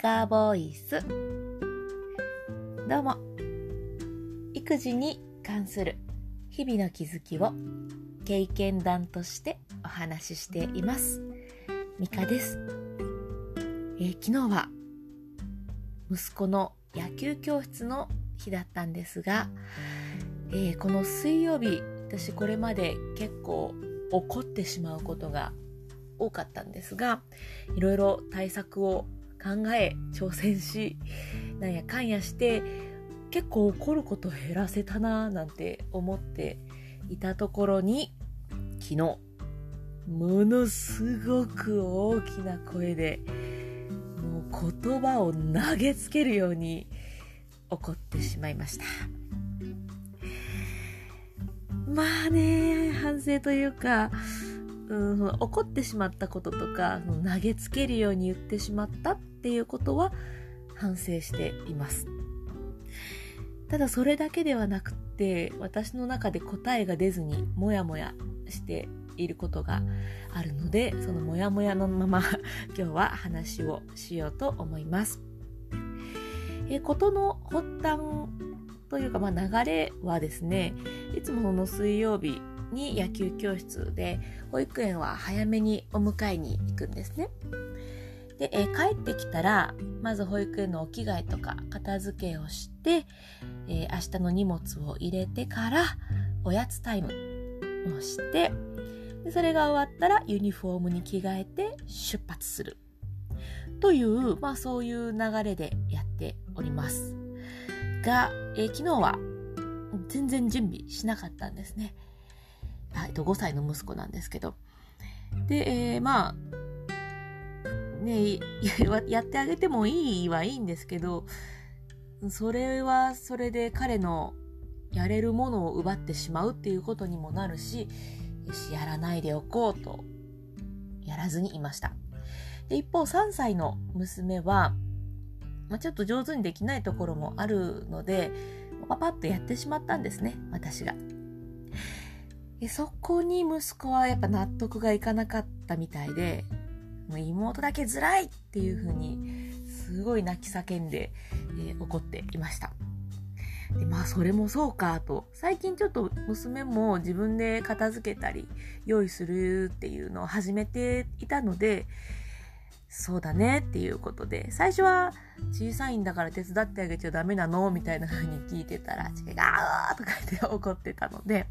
カボイスどうも。育児に関する日々の気づきを経験談としてお話ししています。ミカです、えー、昨日は息子の野球教室の日だったんですが、えー、この水曜日私これまで結構怒ってしまうことが多かったんですがいろいろ対策を考え挑戦しなんやかんやして結構怒ること減らせたななんて思っていたところに昨日ものすごく大きな声でもう言葉を投げつけるように怒ってしまいました。まあね反省というかうん、怒ってしまったこととか投げつけるように言ってしまったっっていうことは反省していますただそれだけではなくて私の中で答えが出ずにモヤモヤしていることがあるのでそのモヤモヤのまま 今日は話をしようと思いますえ事の発端というか、まあ、流れはですねいつもの水曜日に野球教室で保育園は早めにお迎えに行くんですね。で、えー、帰ってきたらまず保育園のお着替えとか片付けをして、えー、明日の荷物を入れてからおやつタイムをしてでそれが終わったらユニフォームに着替えて出発するという、まあ、そういう流れでやっておりますが、えー、昨日は全然準備しなかったんですね。えっと、5歳の息子なんですけど。で、えー、まあ、ね、やってあげてもいいはいいんですけど、それはそれで彼のやれるものを奪ってしまうっていうことにもなるし、よし、やらないでおこうと、やらずにいました。で一方、3歳の娘は、まあ、ちょっと上手にできないところもあるので、パパッとやってしまったんですね、私が。そこに息子はやっぱ納得がいかなかったみたいで、もう妹だけずらいっていう風にすごい泣き叫んで、えー、怒っていました。でまあそれもそうかと。最近ちょっと娘も自分で片付けたり用意するっていうのを始めていたのでそうだねっていうことで。最初は小さいんだから手伝ってあげちゃダメなの？みたいな風に聞いてたら違うとか言って怒ってたので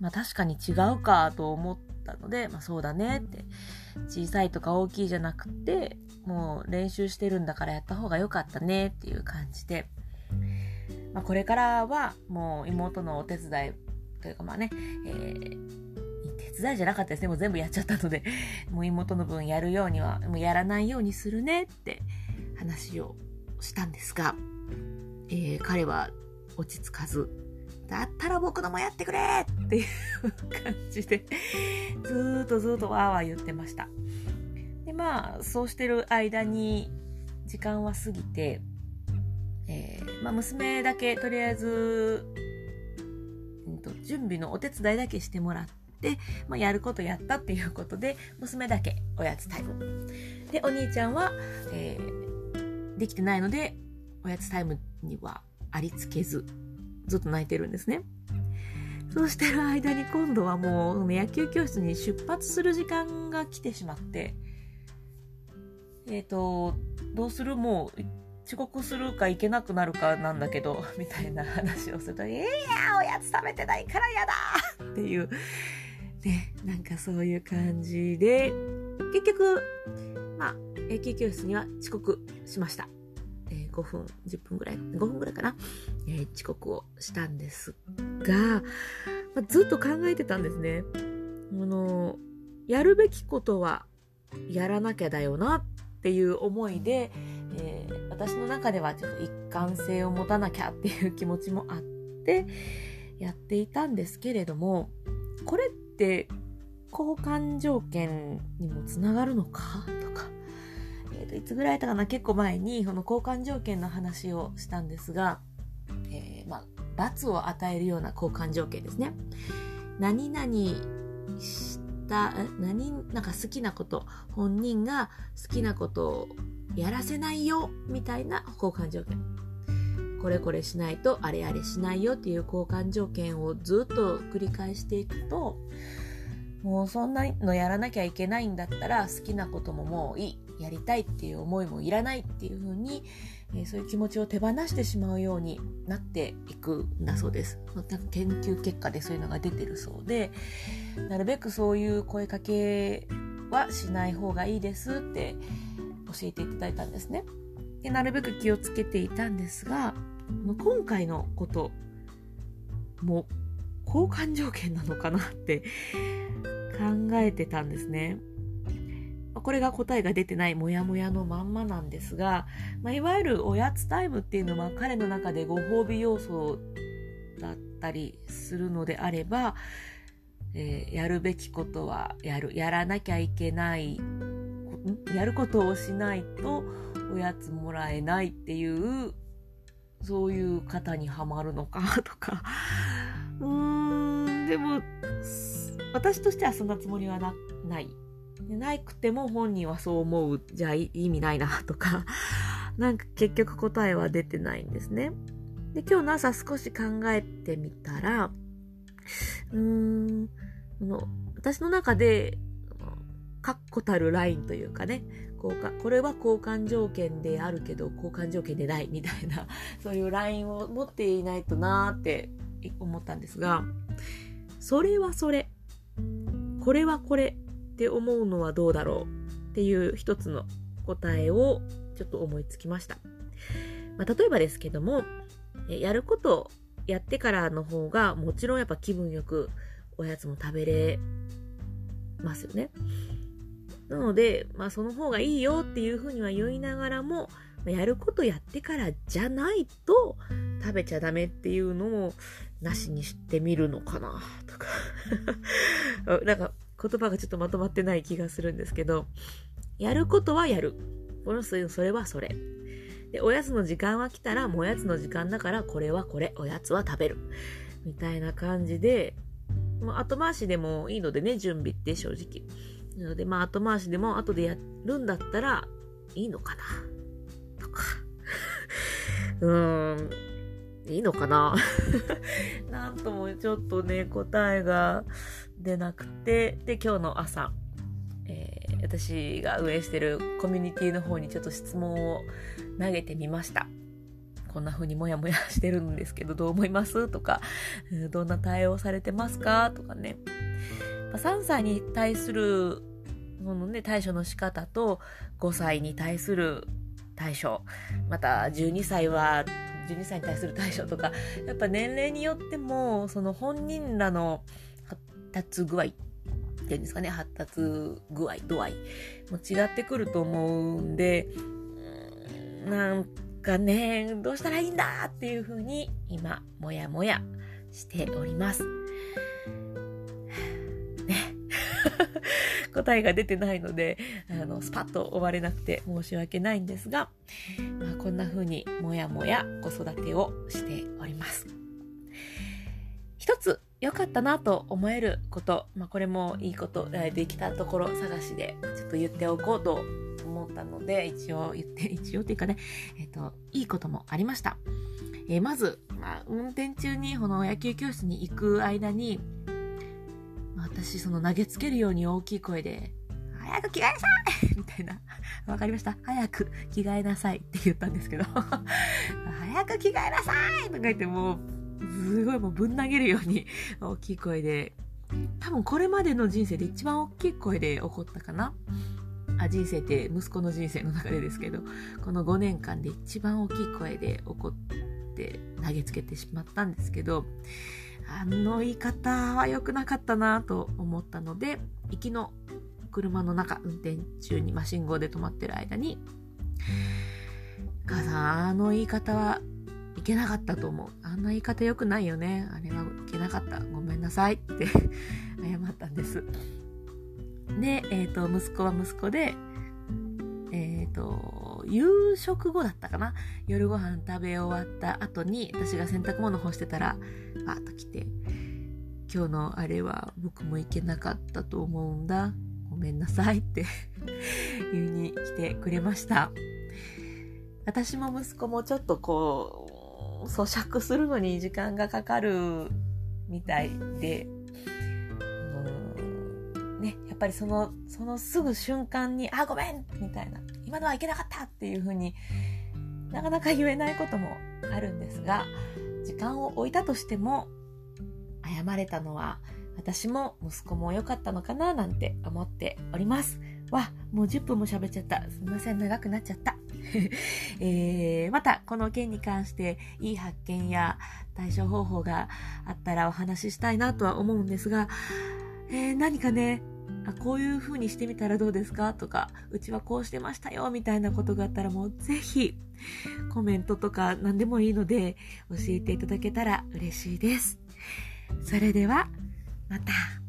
まあ確かに違うかと思ったので、まあそうだねって、小さいとか大きいじゃなくて、もう練習してるんだからやった方が良かったねっていう感じで、まあこれからはもう妹のお手伝いというかまあね、えー、手伝いじゃなかったですね。もう全部やっちゃったので、もう妹の分やるようには、もうやらないようにするねって話をしたんですが、えー、彼は落ち着かず、だったら僕のもやってくれっていう感じで、ずっとずっとわーわー言ってました。で、まあ、そうしてる間に時間は過ぎて、えー、まあ、娘だけとりあえず、うんと、準備のお手伝いだけしてもらって、まあ、やることやったっていうことで、娘だけおやつタイム。で、お兄ちゃんは、えー、できてないので、おやつタイムにはありつけず、ずっと泣いてるんですね。そうしてる間に今度はもう野球教室に出発する時間が来てしまって、えっ、ー、と、どうする？もう遅刻するか行けなくなるかなんだけど、みたいな話をすると、えいやおやつ食べてないからやだ っていう、ね、なんかそういう感じで、結局、まあ、野球教室には遅刻しました。5分、10分ぐらい、5分ぐらいかな、えー、遅刻をしたんですが、まあ、ずっと考えてたんですね。あの、やるべきことはやらなきゃだよなっていう思いで、えー、私の中ではちょっと一貫性を持たなきゃっていう気持ちもあってやっていたんですけれどもこれって交換条件にもつながるのかといつぐらいだかな結構前にこの交換条件の話をしたんですが、えー、まあ、罰を与えるような交換条件ですね。何々した何なんか好きなこと本人が好きなことをやらせないよみたいな交換条件これこれしないとあれあれしないよっていう交換条件をずっと繰り返していくともうそんなのやらなきゃいけないんだったら好きなことももういいやりたいっていう思いもいらないっていう風に、えー、そういう気持ちを手放してしまうようになっていくんだそうです。研究結果でそういうのが出てるそうでなるべくそういう声かけはしない方がいいですって教えていただいたんですね。でなるべく気をつけていたんですが今回のことも交換条件なのかなって考えてたんですね。これが答えが出てないモヤモヤのまんまなんですが、まあ、いわゆるおやつタイムっていうのは彼の中でご褒美要素だったりするのであれば、えー、やるべきことはやるやらなきゃいけないやることをしないとおやつもらえないっていうそういう方にはまるのかとか。うーんでも私としてはそんなつもりはなない。ないくても本人はそう思うじゃあ意味ないなとか なんか結局答えは出てないんですね。で今日の朝少し考えてみたらうーんの私の中で確固たるラインというかね交換これは交換条件であるけど交換条件でないみたいな そういうラインを持っていないとなーって思ったんですがそれはそれ。これはこれ。って思うのはどうだろうっていう一つの答えをちょっと思いつきました、まあ、例えばですけどもやることやってからの方がもちろんやっぱ気分よくおやつも食べれますよね。なので、まあ、その方がいいよっていうふうには言いながらも、やることやってからじゃないと食べちゃダメっていうのをなしにしてみるのかなとか。なんか言葉がちょっとまとまってない気がするんですけど、やることはやる。このそれはそれ。で、おやつの時間は来たら、もうおやつの時間だから、これはこれ、おやつは食べる。みたいな感じで、後回しでもいいのでね、準備って正直。なので、まあ、後回しでも後でやるんだったらいいのかな？とか。うーん、いいのかな？なんともちょっとね、答えが出なくて、で、今日の朝、えー、私が運営してるコミュニティの方にちょっと質問を投げてみました。こんな風にモヤモヤしてるんですけど、どう思います？とか、どんな対応されてますか？とかね。3歳に対するそのね、対処の仕方と5歳に対する対処、また12歳は12歳に対する対処とか、やっぱ年齢によっても、その本人らの達具合っていうんですかね、発達具合、度合いも違ってくると思うんで、なんかね、どうしたらいいんだっていうふうに今、もやもやしております。ね 答えが出てないので、あの、スパッと終われなくて申し訳ないんですが、まあ、こんな風にもやもや子育てをしております。一つ良かったなと思えること、まあ、これもいいことできたところ探しでちょっと言っておこうと思ったので、一応言って、一応っていうかね、えっ、と、いいこともありました。えー、まず、まあ、運転中にこの野球教室に行く間に、私その投げつけるように大きい声で、早く着替えなさい！みたいな。わかりました。早く着替えなさいって言ったんですけど。早く着替えなさい！とか言ってもう、すごいもうぶん投げるように 大きい声で、多分これまでの人生で一番大きい声で怒ったかな。あ人生って息子の人生の中でですけど、この5年間で一番大きい声で怒って投げつけてしまったんですけど、あの言い方は良くなかったなと思ったので、行きの車の中、運転中に、まあ、信号で止まってる間に、母さん、あの言い方はいけなかったと思う。あんな言い方良くないよね。あれはいけなかった。ごめんなさいって 謝ったんです。で、え、ー、と、息子は息子で、えっ、ー、と、夕食後だったかな夜ご飯食べ終わった後に、私が洗濯物干してたら、パーッと来て、今日のあれは僕も行けなかったと思うんだ。ごめんなさいって 言いに来てくれました。私も息子もちょっとこう、咀嚼するのに時間がかかるみたいで、ね、やっぱりその、そのすぐ瞬間に、あ、ごめんみたいな、今のはいけなかったっていうふうになかなか言えないこともあるんですが、時間を置いたとしても、謝れたのは私も息子も良かったのかななんて思っております。わ、もう10分も喋っちゃった。すみません、長くなっちゃった。えー、また、この件に関していい発見や対処方法があったらお話ししたいなとは思うんですが、えー、何かね、あこういう風にしてみたらどうですか？とか、うちはこうしてましたよみたいなことがあったらもうぜひコメントとか何でもいいので教えていただけたら嬉しいです。それではまた。